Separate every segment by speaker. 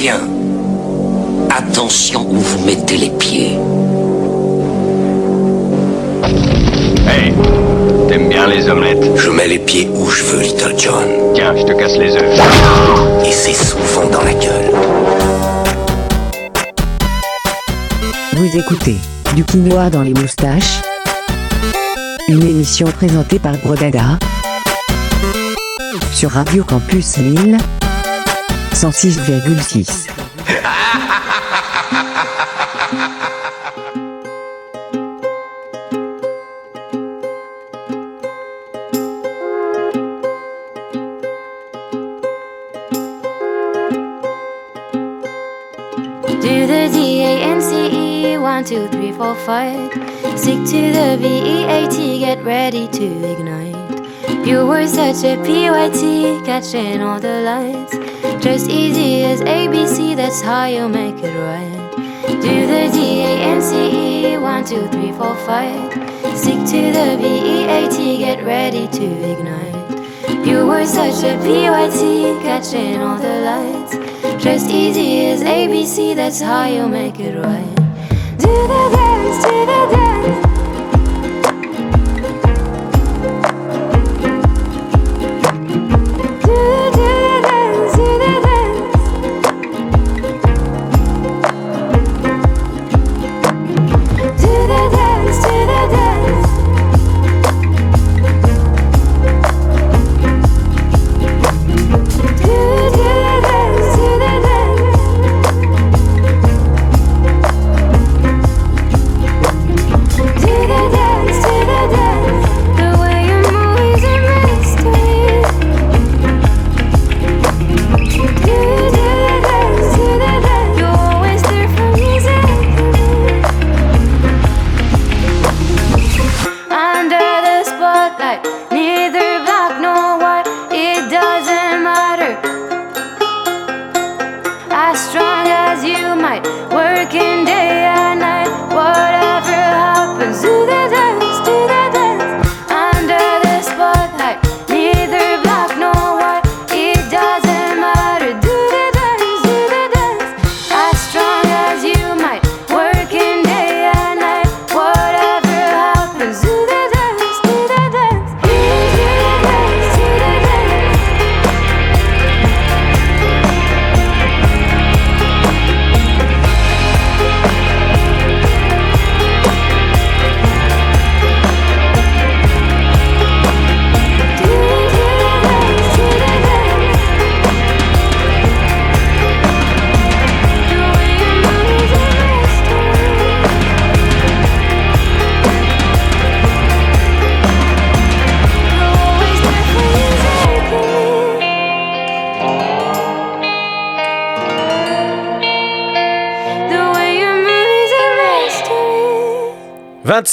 Speaker 1: bien. Attention où vous mettez les pieds.
Speaker 2: Hey, t'aimes bien les omelettes?
Speaker 1: Je mets les pieds où je veux, Little John.
Speaker 2: Tiens, je te casse les œufs.
Speaker 1: Et c'est souvent dans la gueule.
Speaker 3: Vous écoutez Du quinoa dans les moustaches Une émission présentée par Brodada sur Radio Campus Lille 106,6.
Speaker 4: Do the D A N C E one two three four five. Stick to the V E A T. Get ready to ignite. You were such a PYT, catching all the lights. Just easy as ABC. That's how you make it right. Do the D A N C E one two three four five. Stick to the V E A T. Get ready to ignite. You were such a PYT, catching all the lights. Just easy as ABC, that's how you make it right. Do the dance, do the dance.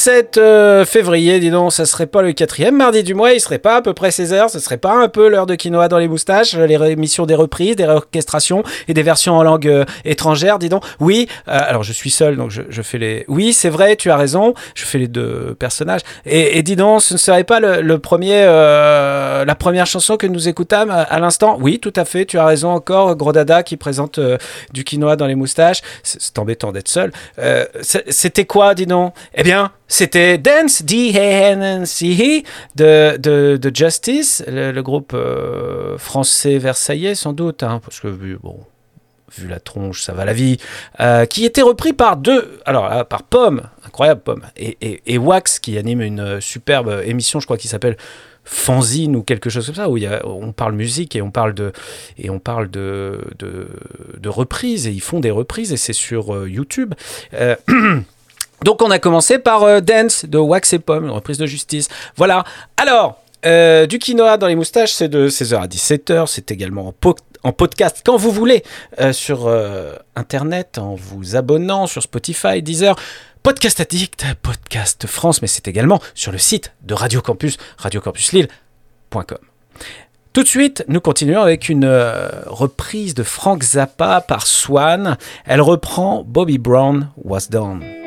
Speaker 5: 27 euh, février, dis donc, ça serait pas le quatrième mardi du mois, il serait pas à peu près 16h, ce serait pas un peu l'heure de quinoa dans les moustaches, les émissions des reprises, des réorchestrations et des versions en langue euh, étrangère, dis donc. Oui, euh, alors je suis seul, donc je, fais les... Oui, c'est vrai, tu as raison, je fais les deux personnages. Et, et dis donc, ce ne serait pas le, premier, la première chanson que nous écoutâmes à, l'instant? Oui, tout à fait, tu as raison encore, Gros Dada qui présente du quinoa dans les moustaches. C'est embêtant d'être seul. C'était quoi, dis donc? Eh bien, c'était Dance, D-A-N-C-E, de, de, de Justice, le, groupe euh, français versaillais, sans doute, hein, parce que vu, bon, vu la tronche, ça va la vie, euh, qui était repris par deux, alors là, par Pomme, incroyable Pomme, et, et, Wax, qui anime une superbe émission, je crois, qui s'appelle fanzine ou quelque chose comme ça où y a, on parle musique et on parle de et on parle de de, reprises et ils font des reprises et c'est sur euh, YouTube. donc on a commencé par euh, Dance de Wax et Pomme, une reprise de Justice. Voilà. Alors euh, du quinoa dans les moustaches, c'est de 16h à 17h. C'est également en, po- en podcast quand vous voulez euh, sur Internet, en vous abonnant sur Spotify, Deezer, Podcast Addict, Podcast France, mais c'est également sur le site de Radio Campus, radiocampusLille.com. Tout de suite, nous continuons avec une reprise de Frank Zappa par Swan. Elle reprend Bobby Brown Was Done.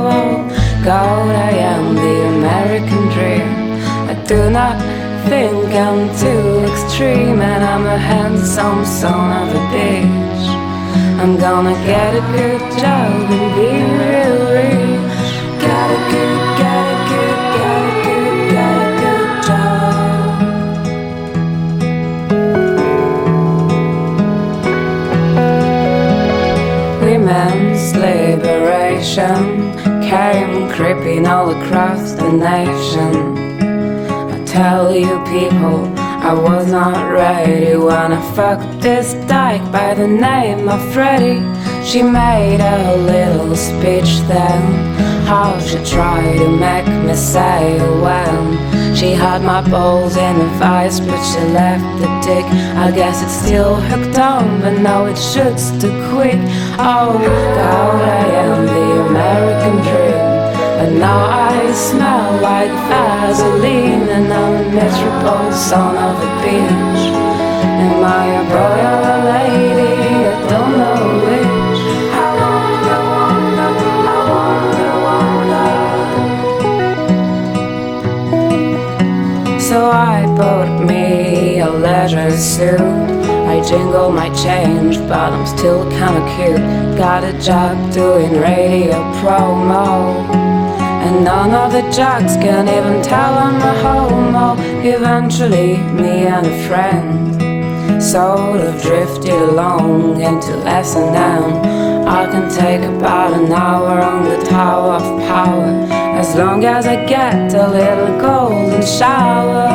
Speaker 6: Do not think I'm too extreme, and I'm a handsome son of a bitch. I'm gonna get a good job and be real, real. Get a good, get a good, get a good, get a good job. Women's liberation came creeping all across the nation. Tell you, people, I was not ready when I fucked this dyke by the name of Freddie. She made a little speech then, how she tried to make me say when. She had my balls in a vice, but she left the dick. I guess it's still hooked on, but now it shoots too quick. Oh God, I am the American dream. And now I smell like Vaseline, and I'm a miserable son of a bitch. Am I a boy or a lady? I don't know which. I wonder, wonder, I wonder, wonder. So I bought me a leisure suit. I jingle my change, but I'm still kinda cute. Got a job doing radio promo. And none of the jocks can even tell I'm a homo. Eventually, me and a friend sort of drifted along into S&M. I can take about an hour on the Tower of Power as long as I get a little golden shower.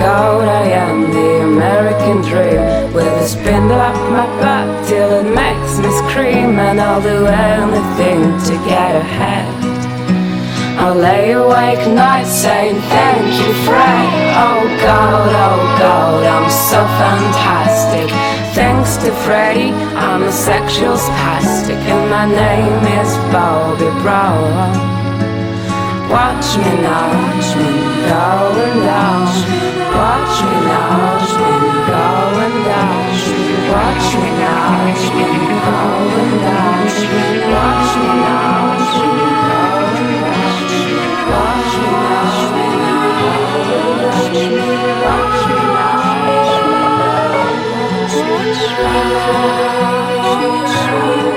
Speaker 6: God, I am the American dream with a spindle up my butt till it makes me scream, and I'll do anything to get ahead. I'll lay awake nights saying thank you, Fred. Oh God, oh God, I'm so fantastic. Thanks to Freddy, I'm a sexual spastic, and my name is Bobby Brown. Watch me now, watch me going down. Watch me now, watch me going down. Watch me now, watch me going down. Watch me now,
Speaker 7: 需要，需要，需要，需
Speaker 8: 要，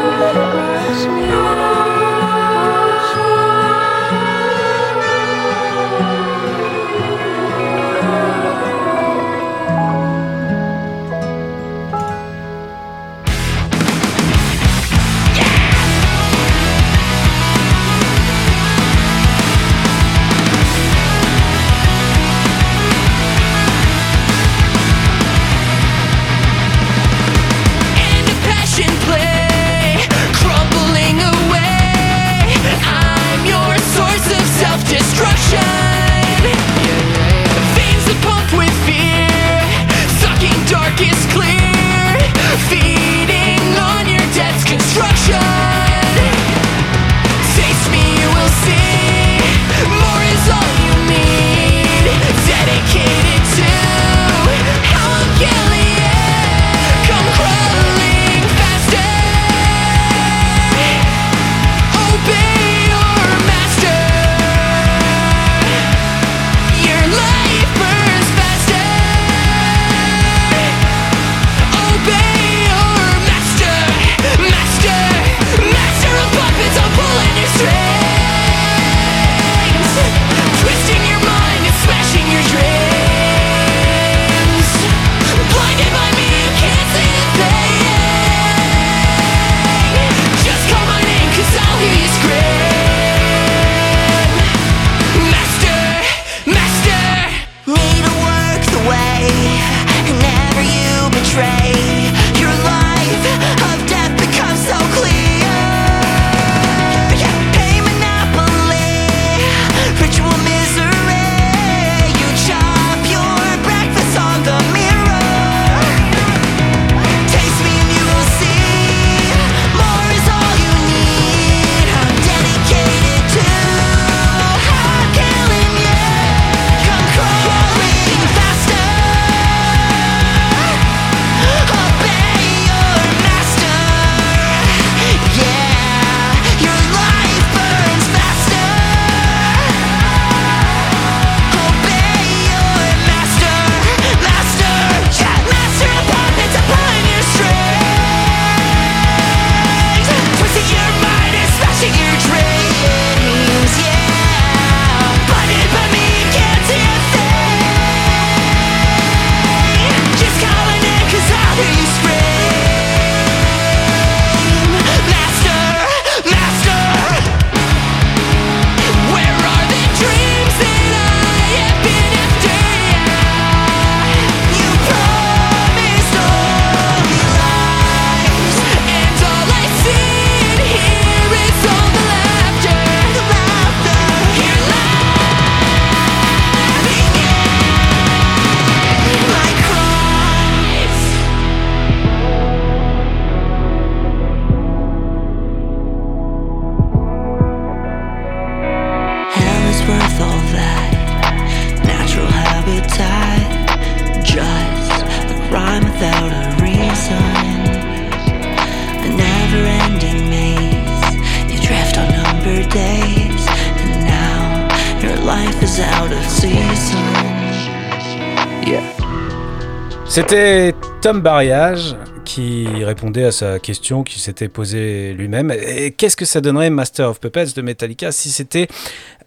Speaker 8: C'était Tom Barriage qui répondait à sa question qui s'était posée lui-même. Qu'est-ce que ça donnerait Master of Puppets de Metallica si c'était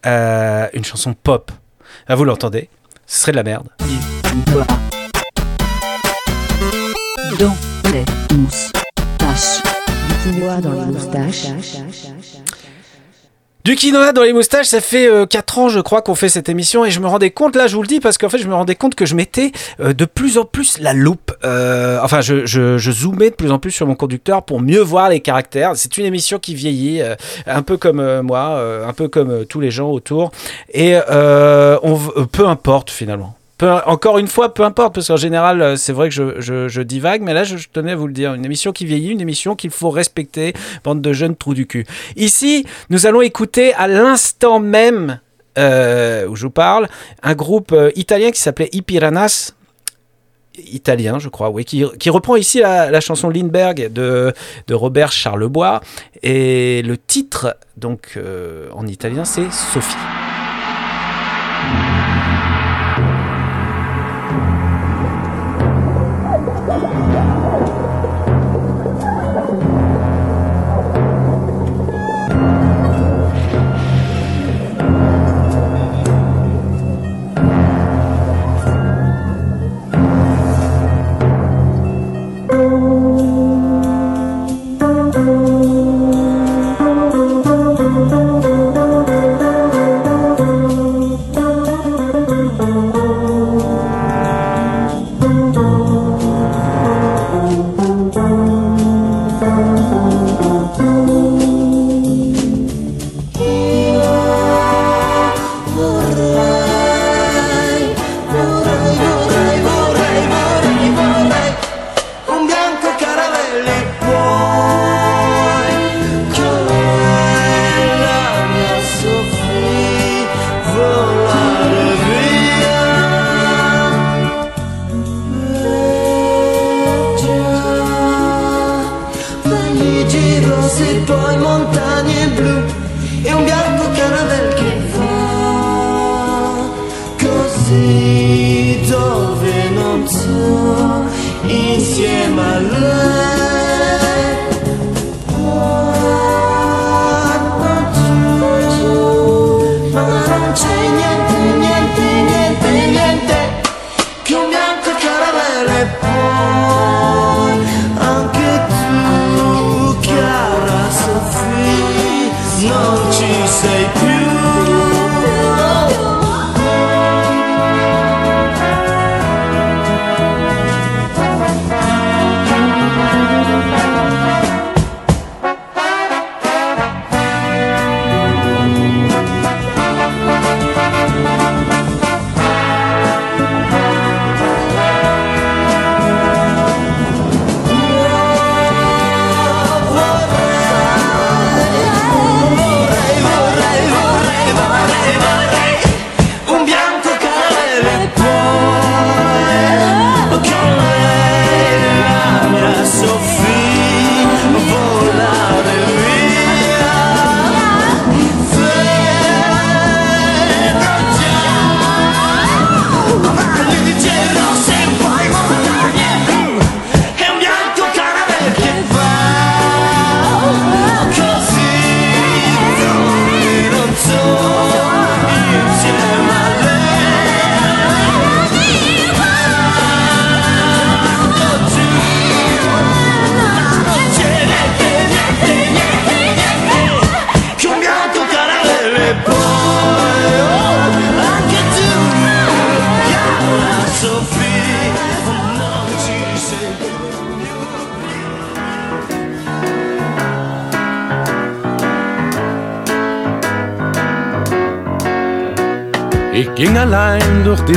Speaker 8: euh, une chanson pop? Ah, Vous l'entendez. Ce serait de la merde.
Speaker 5: Du quinoa dans les moustaches,
Speaker 8: ça fait 4 euh, ans je crois qu'on fait cette émission et je me rendais compte, là je vous le dis parce qu'en fait je me rendais compte que je mettais euh, de plus en plus la loupe, euh, enfin je, je, je, zoomais de plus en plus sur mon conducteur pour mieux voir les caractères. C'est une émission qui vieillit, un peu comme moi, un peu comme tous les gens autour et on, peu importe finalement encore une fois, peu importe, parce qu'en général, euh, c'est vrai que je, divague, mais là, je, tenais à vous le dire. Une émission qui vieillit, une émission qu'il faut respecter, bande de jeunes trous du cul. Ici, nous allons écouter à l'instant même euh, où je vous parle, un groupe euh, italien qui s'appelait Ipiranas, italien, je crois, oui, qui, reprend ici la, chanson Lindbergh de, de, Robert Charlebois. Et le titre, donc en italien, c'est Sophie.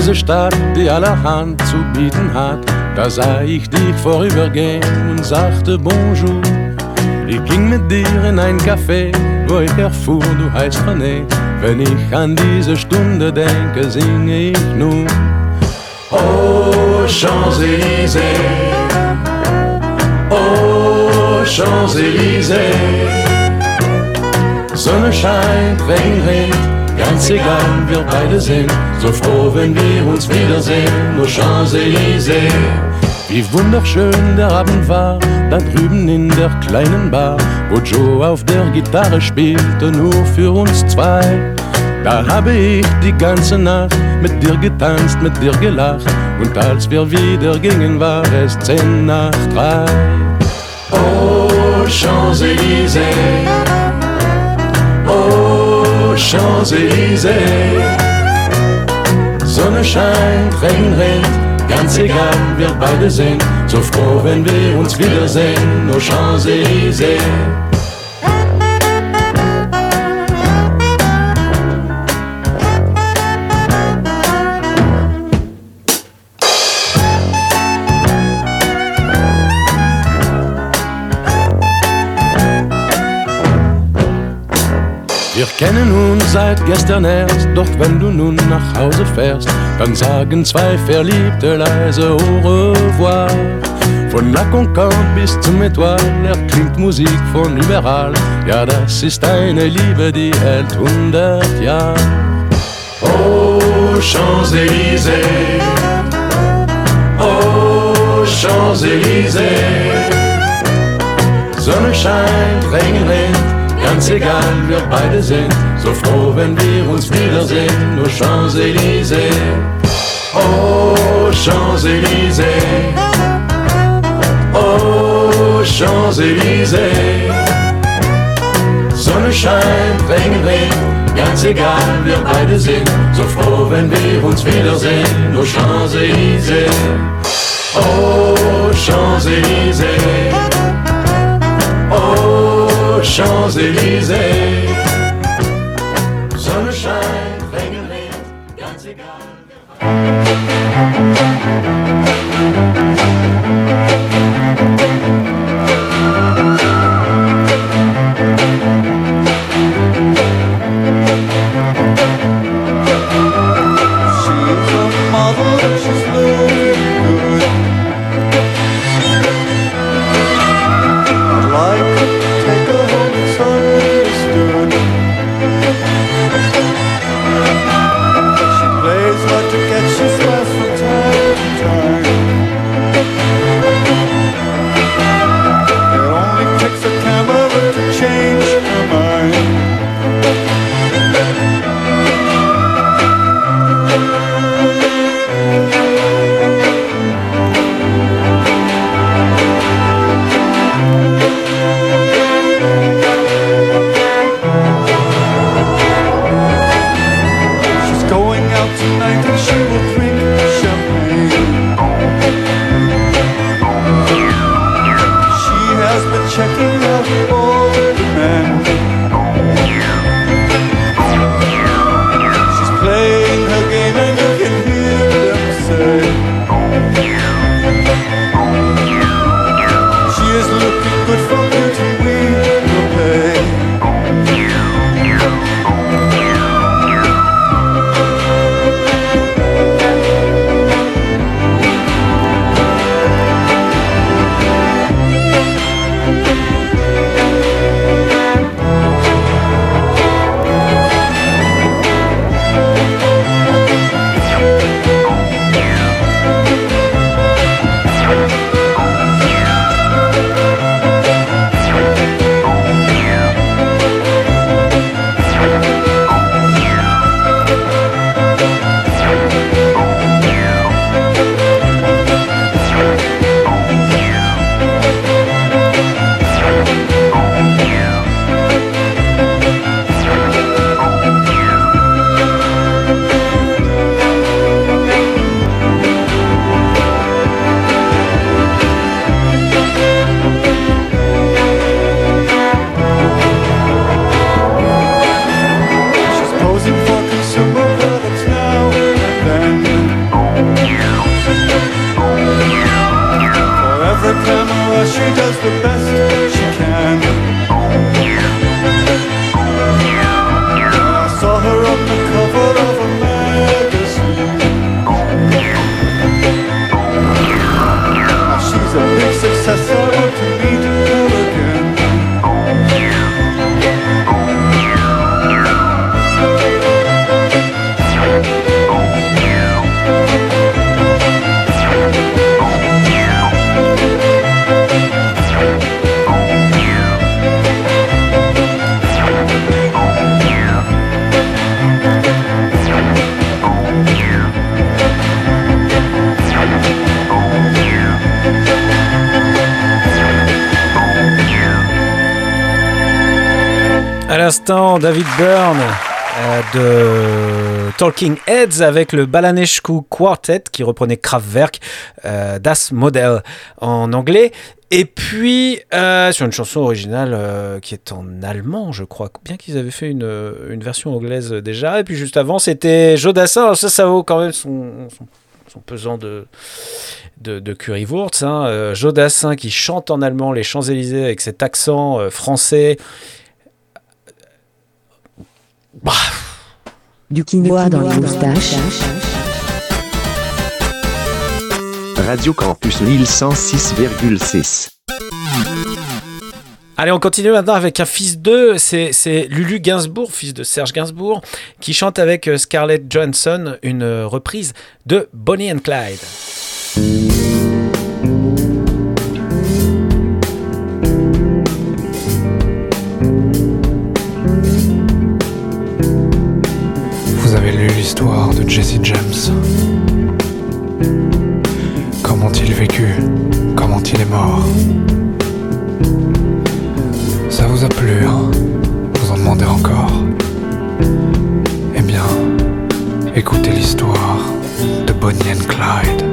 Speaker 9: Diese Stadt, die allerhand zu bieten hat. Da sah ich dich vorübergehen und sagte Bonjour. Ich ging mit dir in ein Café, wo ich erfuhr, du heißt René. Wenn ich an diese Stunde denke, singe ich nun. Oh, Champs-Élysées, aux Champs-Élysées. Sonne scheint, Regen rinnt, ganz egal, wir beide sind so froh, wenn wir uns wiedersehen. Aux Champs-Élysées. Wie wunderschön der Abend war, da drüben in der kleinen Bar, wo Joe auf der Gitarre spielte, nur für uns zwei. Da habe ich die ganze Nacht mit dir getanzt, mit dir gelacht, und als wir wieder gingen, war es zehn nach drei. Oh, Champs-Élysées, oh, Champs-Élysées, Sonne scheint, Regen rinnt, ganz egal, wir beide sind so froh, wenn wir uns wiedersehen, aux Champs-Élysées. Wir kennen uns seit gestern erst, doch wenn du nun nach Hause fährst, dann sagen zwei Verliebte leise au revoir. Von La Concorde bis zum Etoile erklingt Musik von überall. Ja, das ist eine Liebe, die hält hundert Jahre. Oh, Champs-Élysées, oh, Champs-Élysées. Sonne scheint, Regen rinnt, ganz egal, wir beide sind so froh, wenn wir uns wiedersehen. Aux Champs-Élysées, oh, Champs-Élysées, oh, Champs-Élysées. Sonne scheint, Regen ganz egal, wir beide sind so froh, wenn wir uns wiedersehen. Aux Champs-Élysées, oh, Champs-Élysées. Oh, Champs-Élysées. Sonne scheint, Regen rinnt, ganz egal.
Speaker 5: David Byrne euh, de Talking Heads avec le Balanescu Quartet qui reprenait Kraftwerk, euh, Das Model en anglais. Et puis, euh, sur une chanson originale qui est en allemand, je crois, bien qu'ils avaient fait une, version anglaise déjà. Et puis juste avant, c'était Jodassin. Alors ça, ça vaut quand même son, pesant de, de, de currywurst. Hein. Jodassin qui chante en allemand les Champs-Élysées avec cet accent français. Bah,
Speaker 3: Du quinoa dans les moustaches.
Speaker 10: Radio Campus Lille 106,6.
Speaker 5: Allez, on continue maintenant avec un fils d'eux, c'est c'est Lulu Gainsbourg, fils de Serge Gainsbourg, qui chante avec euh, Scarlett Johansson une euh, reprise de Bonnie and Clyde.
Speaker 11: Jesse James. Comment il vécu? Comment il est mort? Ça vous a plu, hein? Vous en demandez encore? Eh bien, écoutez l'histoire de Bonnie and Clyde.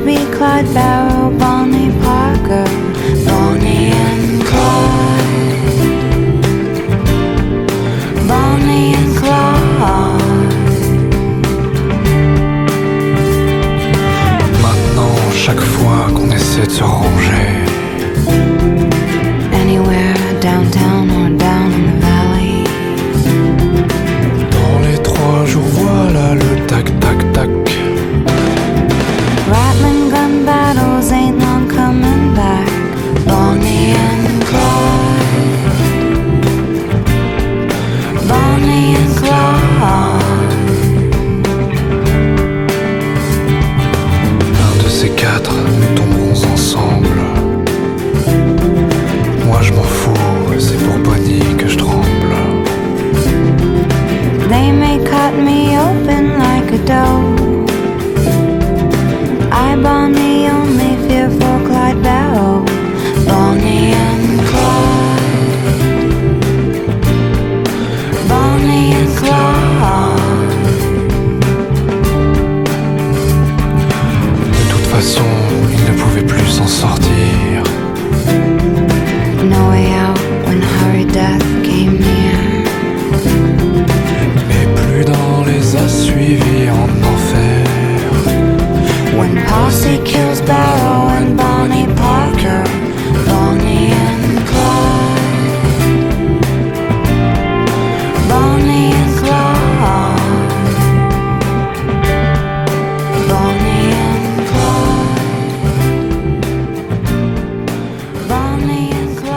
Speaker 4: To be Clyde Barrow, Bonnie Parker, Bonnie and Clyde. Bonnie and Clyde.
Speaker 11: Maintenant, chaque fois qu'on essaie de se ranger,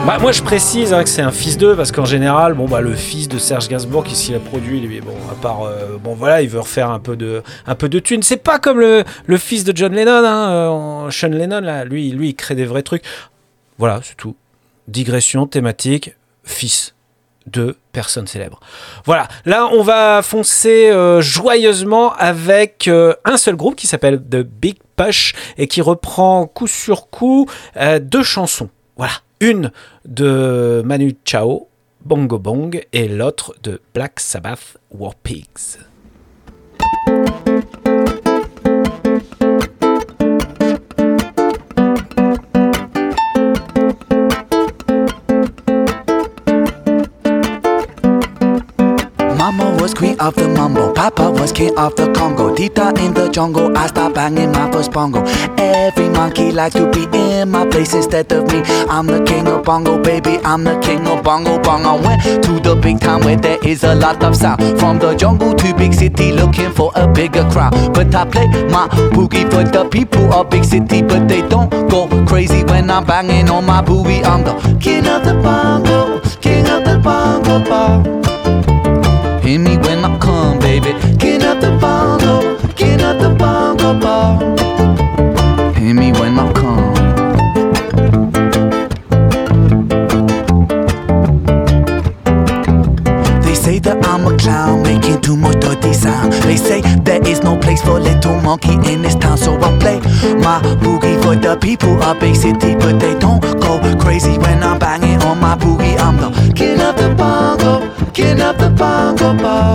Speaker 5: Moi, je précise hein, que c'est un fils d'eux parce qu'en général, bon bah le fils de Serge Gainsbourg qui s'y a produit, lui, bon à part, euh, bon voilà, il veut refaire un peu de, un peu de thunes. C'est pas comme le, le fils de John Lennon, hein, euh, Sean Lennon là, lui, lui, il crée des vrais trucs. Voilà, c'est tout. Digression thématique, fils de personnes célèbres. Voilà, là on va foncer euh, joyeusement avec euh, un seul groupe qui s'appelle The Big Push et qui reprend coup sur coup euh, deux chansons. Voilà, une de Manu Chao, Bongo Bong, et l'autre de Black Sabbath, War Pigs.
Speaker 12: Was queen of the mumble, Papa was king of the Congo. Tita in the jungle, I start banging my first bongo. Every monkey likes to be in my place instead of me. I'm the king of bongo, baby. I'm the king of bongo bong. I went to the big town where there is a lot of sound. From the jungle to big city, looking for a bigger crowd. But I play my boogie for the people of big city, but they don't go crazy when I'm banging on my boogie. I'm the king of the bongo, king of the bongo bong. Hear me when I come, baby. King of the bongo, king of the bongo bar. Hear me when I come. They say that I'm a clown, making too much dirty sound. They say there is no place for little monkey in this town, so I play my boogie for the people of big city, but they don't go crazy when I'm banging on my boogie. I'm the king of the bongo,
Speaker 8: for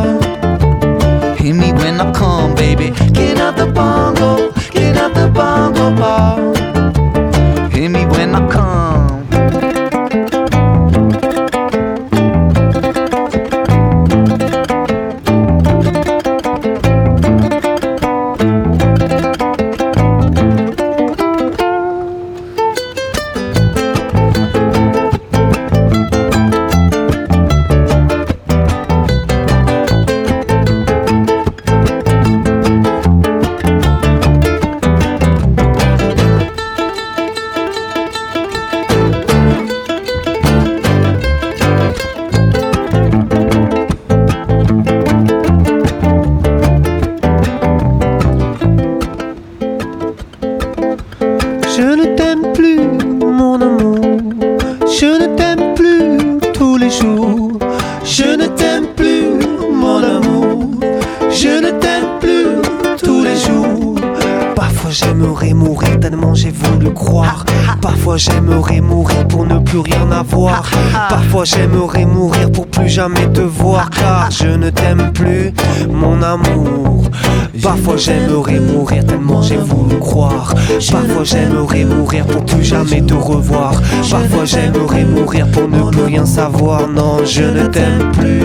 Speaker 8: j'aimerais mourir tellement j'ai voulu croire. Parfois j'aimerais mourir pour plus jamais te revoir. Parfois j'aimerais mourir pour ne plus rien savoir. Non, je ne t'aime plus,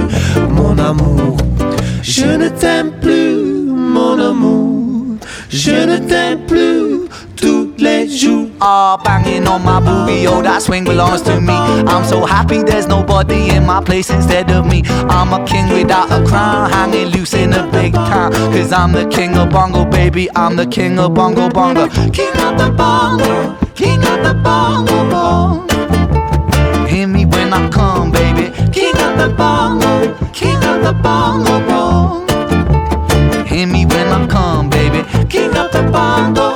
Speaker 8: mon amour. Je ne t'aime plus, mon amour. Je ne t'aime plus
Speaker 12: Ah, banging on my boogie, oh, that swing belongs to me. I'm so happy there's nobody in my place instead of me. I'm a king without a crown, hanging loose in a big town. Cause I'm the king of bongo, baby. I'm the king of bongo bongo. King of the bongo, king of the bongo bongo. Hear me when I come, baby. King of the bongo, king of the bongo bongo. Hear me when I come, baby. King of the bongo,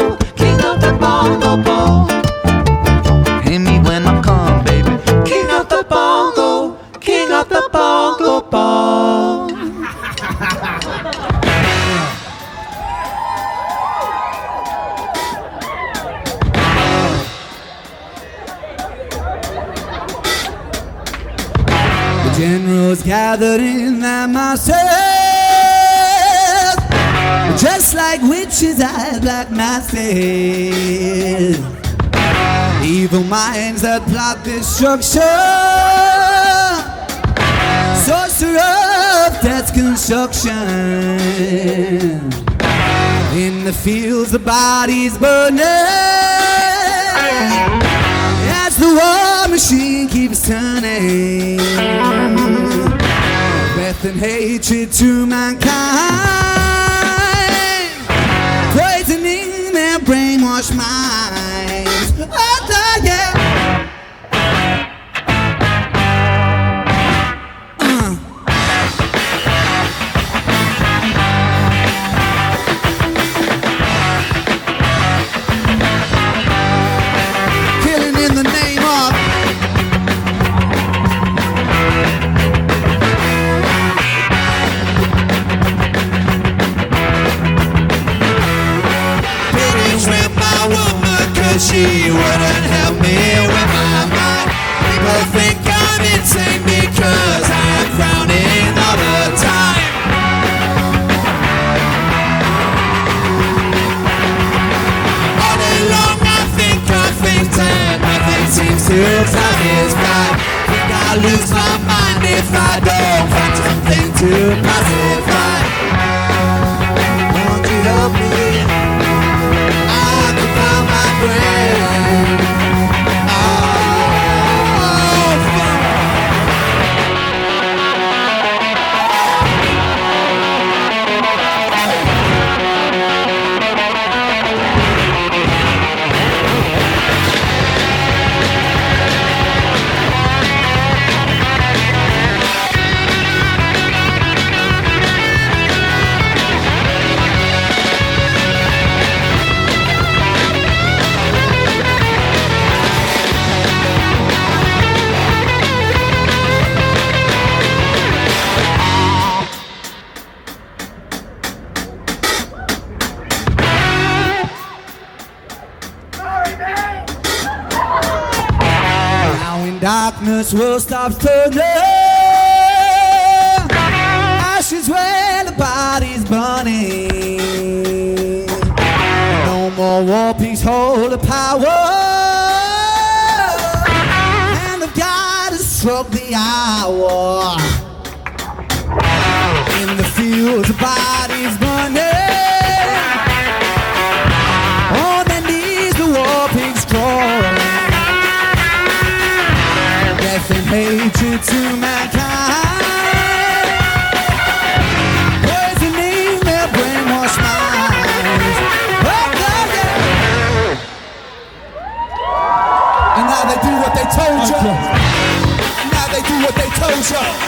Speaker 13: gathered in their just like witches at black masses. Evil minds that plot destruction, sorcerer of death's construction. In the fields, the bodies burning as the war machine keeps turning. Death and hatred to mankind, poisoning their brainwashed minds. He wouldn't help me with my mind. People think I'm insane because I'm frowning all the time. All day long I think of things and nothing seems to satisfy. Think I'll lose my mind if I don't find something to pacify. Darkness will stop turning death and hatred to mankind. Poisoning their brainwashed minds. Oh, God, yeah. And now they do what they told you. And now they do what they told you.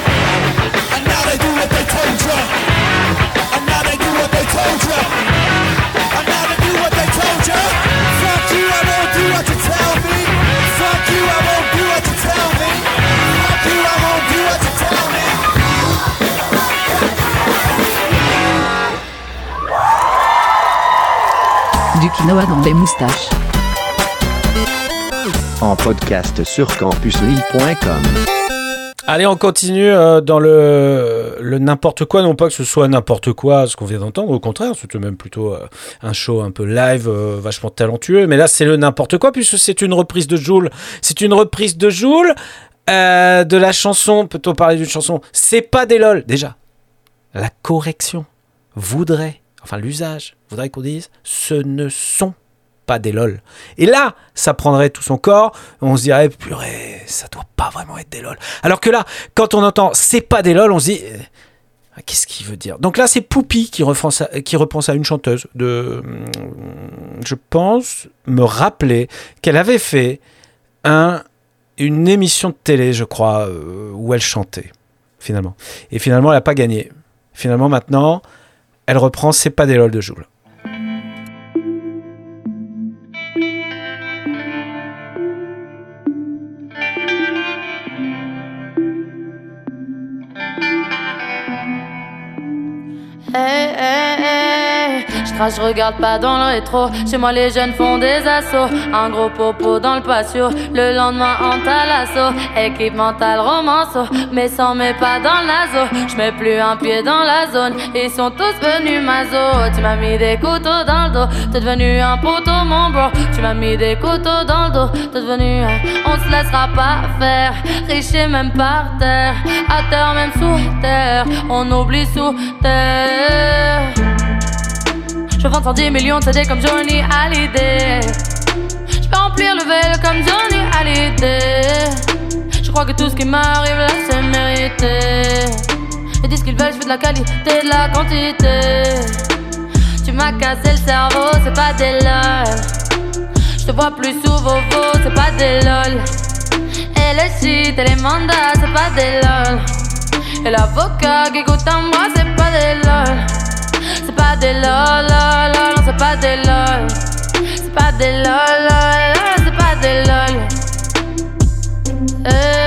Speaker 3: Quinoa dans les moustaches.
Speaker 10: En podcast sur campuslille.com.
Speaker 5: Allez, on continue euh, dans le, le n'importe quoi, non pas que ce soit n'importe quoi, ce qu'on vient d'entendre, au contraire, c'était même plutôt euh, un show un peu live, euh, vachement talentueux, mais là c'est le n'importe quoi, puisque c'est une reprise de Joule. C'est une reprise de Joule, euh, de la chanson, peut-on parler d'une chanson? C'est pas des lol, déjà. La correction voudrait, enfin l'usage, voudrait qu'on dise, ce ne sont pas des lol. Et là, ça prendrait tout son corps, on se dirait, purée, ça doit pas vraiment être des lol. Alors que là, quand on entend c'est pas des lol, on se dit, euh, qu'est-ce qu'il veut dire? Donc là, c'est Poupie qui, ça- qui repense à une chanteuse de, hum, je pense, me rappeler qu'elle avait fait un, une émission de télé, je crois, euh, où elle chantait, finalement. Et finalement, elle n'a pas gagné. Finalement, maintenant, elle reprend C'est pas des lol de Joule.
Speaker 14: Hey. Je crache, je regarde pas dans le rétro. Chez moi, les jeunes font des assauts. Un gros popo dans le patio. Le lendemain, en talasso. Équipe mentale, romanceau. Mais sans mais pas dans le naso. Je mets plus un pied dans la zone. Ils sont tous venus mazo. Tu m'as mis des couteaux dans le dos. T'es devenu un poteau, mon bro. Tu m'as mis des couteaux dans le dos. T'es devenu un. On se laissera pas faire. Riche et même par terre. À terre, même sous terre. On oublie sous terre. Je vends 110 millions de CD comme Johnny Hallyday. Je peux remplir le vélo comme Johnny Hallyday. Je crois que tout ce qui m'arrive là c'est mérité. Ils disent qu'ils veulent, je fais de la qualité, de la quantité. Tu m'as cassé le cerveau, c'est pas des lol. Je te vois plus sous Vovo, c'est pas des lol. Et les shit et les mandats, c'est pas des lol. Et l'avocat qui écoute à moi, c'est pas des lol. C'est pas des lol, lol, non, c'est pas des lol. C'est pas des lol, lol, c'est pas des lol. Eh.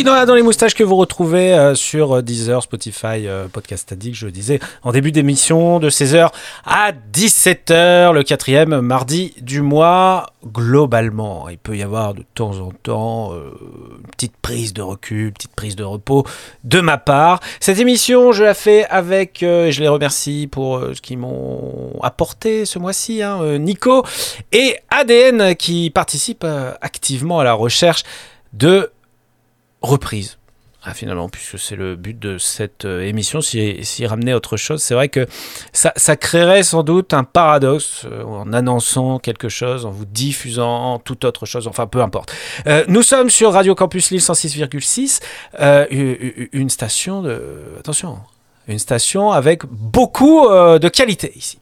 Speaker 3: Dans les moustaches
Speaker 5: que vous retrouvez euh, sur euh, Deezer, Spotify, euh, Podcast Addict, je le disais, en début d'émission de 16h à 17h, le quatrième mardi du mois. Globalement, il peut y avoir de temps en temps une petite prise de recul, une petite prise de repos de ma part. Cette émission, je la fais avec, et je les remercie pour ce qu'ils m'ont apporté ce mois-ci, hein, Nico et ADN qui participent activement à la recherche de reprise. Ah, finalement, puisque c'est le but de cette euh, émission, si, si ramener autre chose, c'est vrai que ça, créerait sans doute un paradoxe euh, en annonçant quelque chose, en vous diffusant toute autre chose, enfin peu importe. Euh, nous sommes sur Radio Campus Lille 106,6, euh, u- u- une station de... Attention, une station avec beaucoup euh, de qualité ici.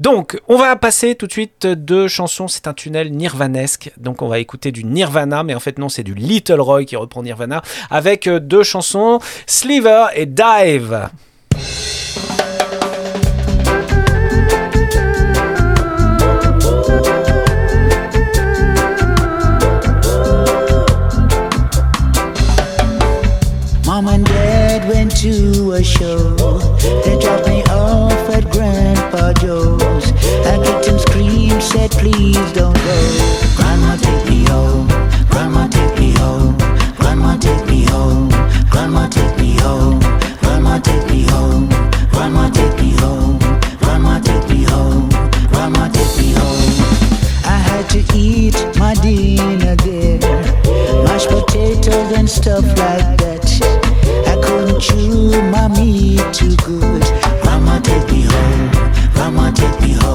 Speaker 5: Donc, on va passer tout de suite deux chansons. C'est un tunnel nirvanesque. Donc, on va écouter du Nirvana, mais en fait, non, c'est du Little Roy qui reprend Nirvana avec euh, deux chansons, Sliver et Dive.
Speaker 15: to a show. They dropped me off at Grandpa Joe's. I kicked him, scream, said, please don't go. Grandma, take me home. Grandma, take me home. Grandma, take me home. Grandma, take me home. Grandma, take me home. Grandma, take me home. Grandma, take me home. Grandma, take me home. I had to eat my dinner there. Mashed potatoes and stuff like that true, mommy too good. Grandma take me home, grandma take me home.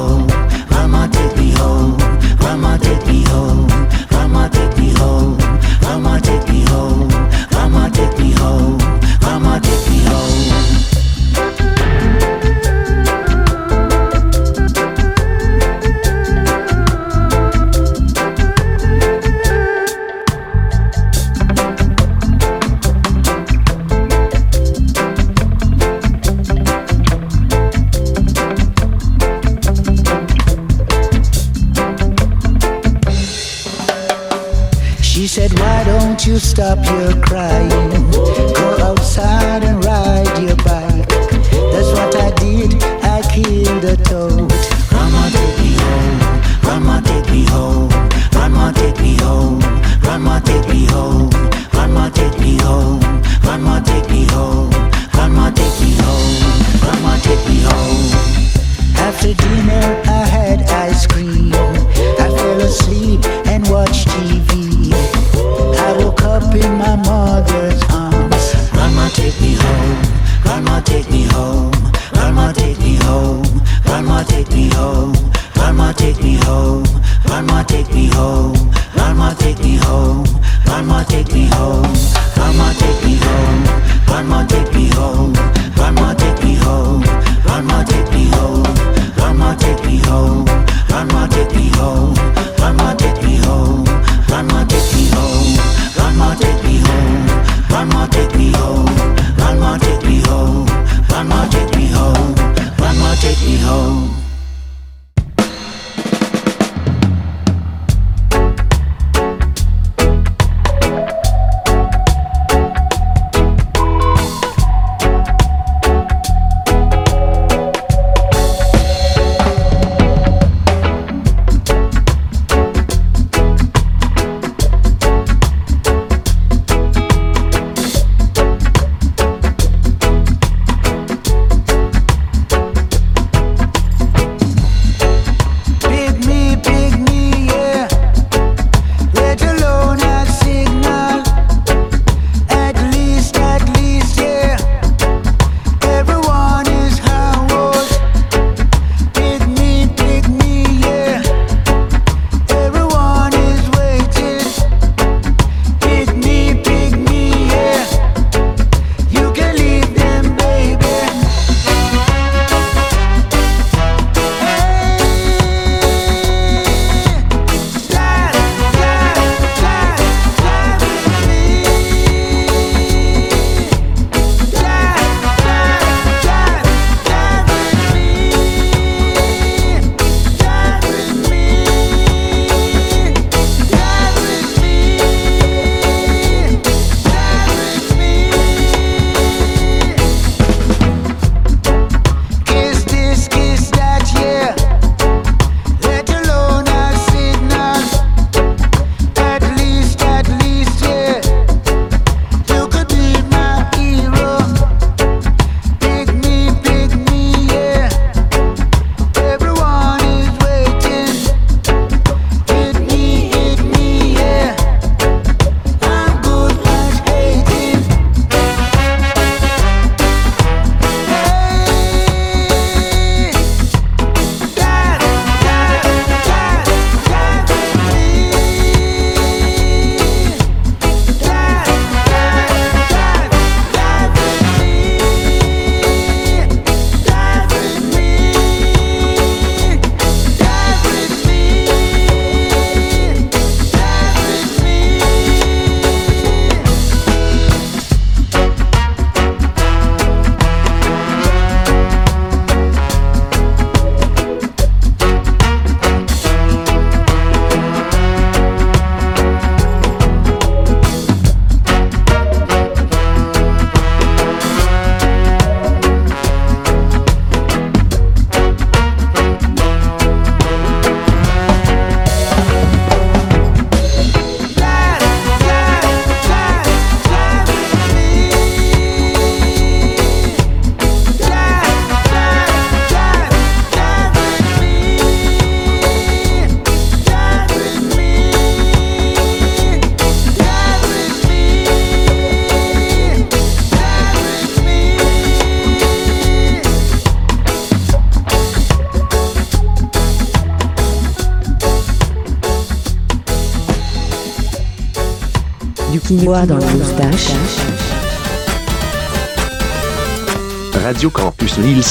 Speaker 3: dans la moustache.
Speaker 10: Radio Campus Lille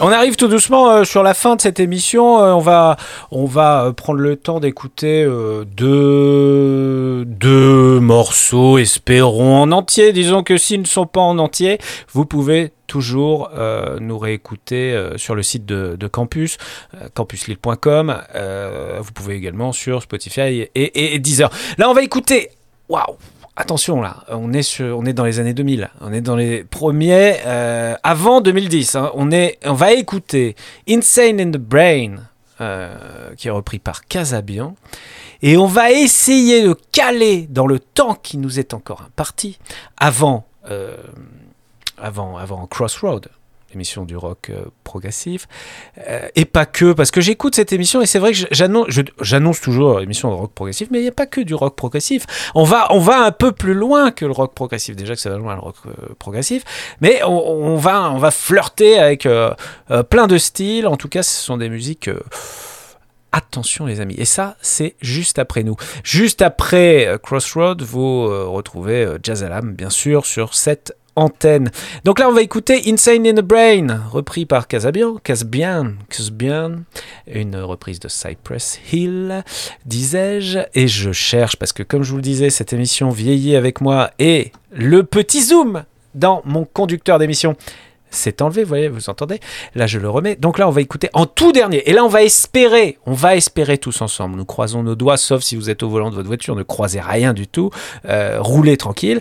Speaker 5: On arrive tout doucement euh, sur la fin de cette émission. Euh, on va, on va euh, prendre le temps d'écouter deux, deux morceaux, espérons en entier. Disons que s'ils ne sont pas en entier, vous pouvez toujours euh, nous réécouter euh, sur le site de, Campus, euh, campuslille.com. Euh, vous pouvez également sur Spotify et, Deezer. Là, on va écouter. Waouh! Attention là, on est, sur, on est dans les années 2000, on est dans les premiers avant 2010. hein. On, est, on va écouter Insane in the Brain, qui est repris par Casabian, et on va essayer de caler dans le temps qui nous est encore imparti avant, euh, avant, avant Crossroad, émission du rock euh, progressif, euh, et pas que, parce que j'écoute cette émission et c'est vrai que j'annonce, toujours l'émission de rock progressif, mais il n'y a pas que du rock progressif. On va, on va un peu plus loin que le rock progressif. Déjà que ça va loin le rock progressif, mais on, va, on va flirter avec plein de styles. En tout cas, ce sont des musiques. Attention les amis, et ça c'est juste après nous. Juste après euh, Crossroad, vous euh, retrouvez euh, Jazz Alarm bien sûr sur cette antenne. Donc là on va écouter Insane in the Brain, repris par Casabian, Casbian, Casbian, une reprise de Cypress Hill, disais-je, et je cherche parce que comme je vous le disais, cette émission vieillit avec moi et le petit zoom dans mon conducteur d'émission c'est enlevé, vous voyez, vous entendez? Là, je le remets. Donc là, on va écouter en tout dernier. Et là, on va espérer, on va espérer tous ensemble. Nous croisons nos doigts, sauf si vous êtes au volant de votre voiture, ne croisez rien du tout. Euh, roulez tranquille.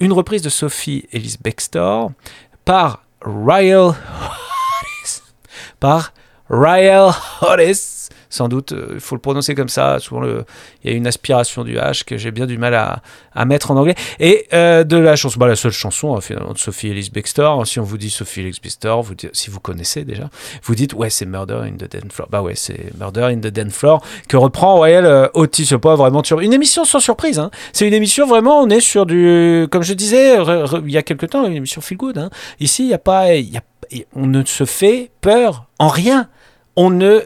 Speaker 5: Une reprise de Sophie Ellis Bextor par Ryle Hodges. Par Ryle Hodges. Sans doute, euh, il faut le prononcer comme ça. Souvent, le- il y a une aspiration du H que j'ai bien du mal à, à mettre en anglais. Et euh, de la chanson, bah, la seule chanson hein, finalement de Sophie Ellis Bextor. Si on vous dit Sophie Ellis Bextor, si vous connaissez déjà, vous dites ouais c'est Murder in the Dance Floor. Bah ouais c'est Murder in the Dance Floor que reprend Royal euh, Otis. Pas vraiment sur une émission sans surprise. hein. C'est une émission vraiment on est sur du comme je disais il y a quelque temps une émission feel good. hein. Ici il y a pas y a- on ne se fait peur en rien. On ne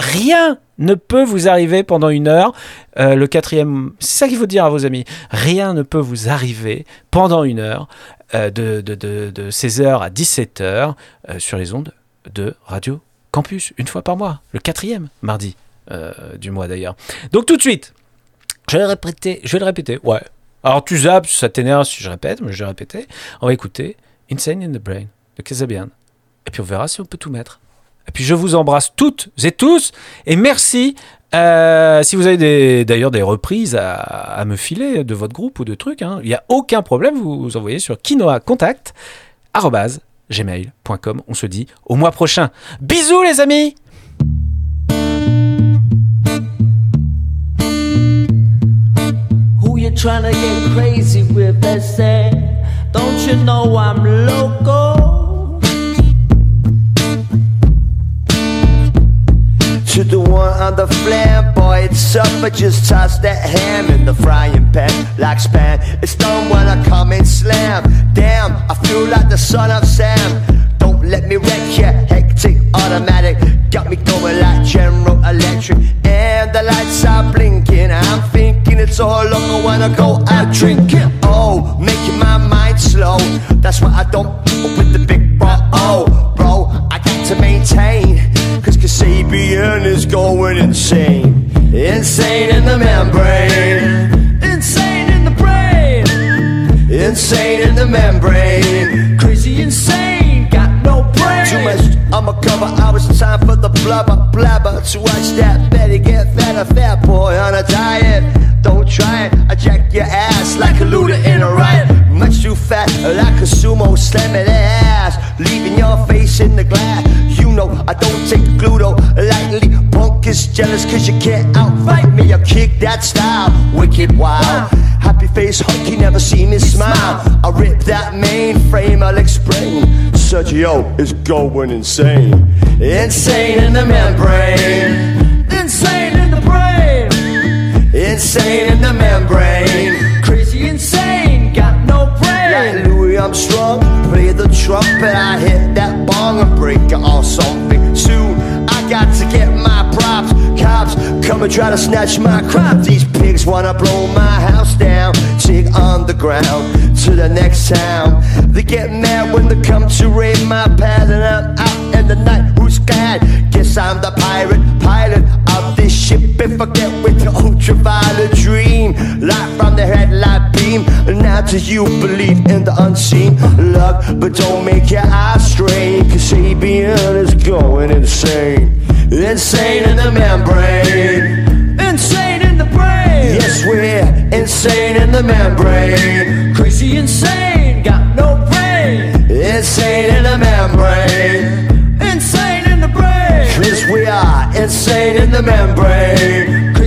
Speaker 5: rien ne peut vous arriver pendant une heure. Euh, le quatrième, c'est ça qu'il faut dire à vos amis. Rien ne peut vous arriver pendant une heure euh, de, de, de, de 16h à 17h euh, sur les ondes de Radio Campus, une fois par mois. Le quatrième mardi du mois d'ailleurs. Donc tout de suite, je vais le répéter. Je vais le répéter. Ouais. Alors tu zappes, ça t'énerve si je répète, mais je vais répéter. On va écouter Insane in the Brain de Casabian. Et puis on verra si on peut tout mettre. Et puis je vous embrasse toutes et tous. Et merci. euh, si vous avez d'ailleurs des reprises à, me filer de votre groupe ou de trucs, hein, il n'y a aucun problème. Vous, vous envoyez sur quinoacontact.gmail.com. On se dit au mois prochain. Bisous les amis?
Speaker 16: To
Speaker 17: the one on the flam, boy, it's up. I just toss that ham in the frying pan like spam. It's done when I come and slam. Damn, I feel like the son of Sam. Don't let me wreck ya, hectic automatic. Got me going like General Electric. And the lights are blinking. I'm thinking it's all over when I go out drinking. Oh, making my mind slow. That's why I don't with the big bro. Oh, bro, I got to maintain. Cause Kasabian is going insane. Insane in the membrane. Insane in the brain. Insane in the membrane. Crazy insane. Got no brain. Too much I'ma cover. I was time for the blubber blabber. To watch that Betty get fat, a fat boy on a diet. Don't try it. I jack your ass like a looter in a riot. Much too fat, like a sumo slamming ass. Leaving your face in the glass. I don't take gluto lightly. Punk is jealous cause you can't outfight me. I kick that style, wicked wild. Happy face, hunky, never see me smile. I rip that mainframe, I'll explain. Sergio is going insane. Insane in the membrane. Insane in the brain. Insane in the membrane. Louis Armstrong, play the trumpet. I hit that bong and break it off something. Soon I got to get my props. Cops come and try to snatch my crop. These pigs wanna blow my house down. Take underground to the next town. They get mad when they come to raid my pad and I'm out in the night. Who's scared? Guess I'm the pirate, pilot of this ship. If I get with your ultraviolet dream, light from the headlight beam. Now do you believe in the unseen? Look, but don't make your eyes strain, cause Sabian is going insane. Insane in the membrane. Insane in the brain. Yes, we're insane in the membrane.
Speaker 16: Crazy insane, got no brain.
Speaker 17: Insane in the membrane.
Speaker 16: Insane in the
Speaker 17: membrane.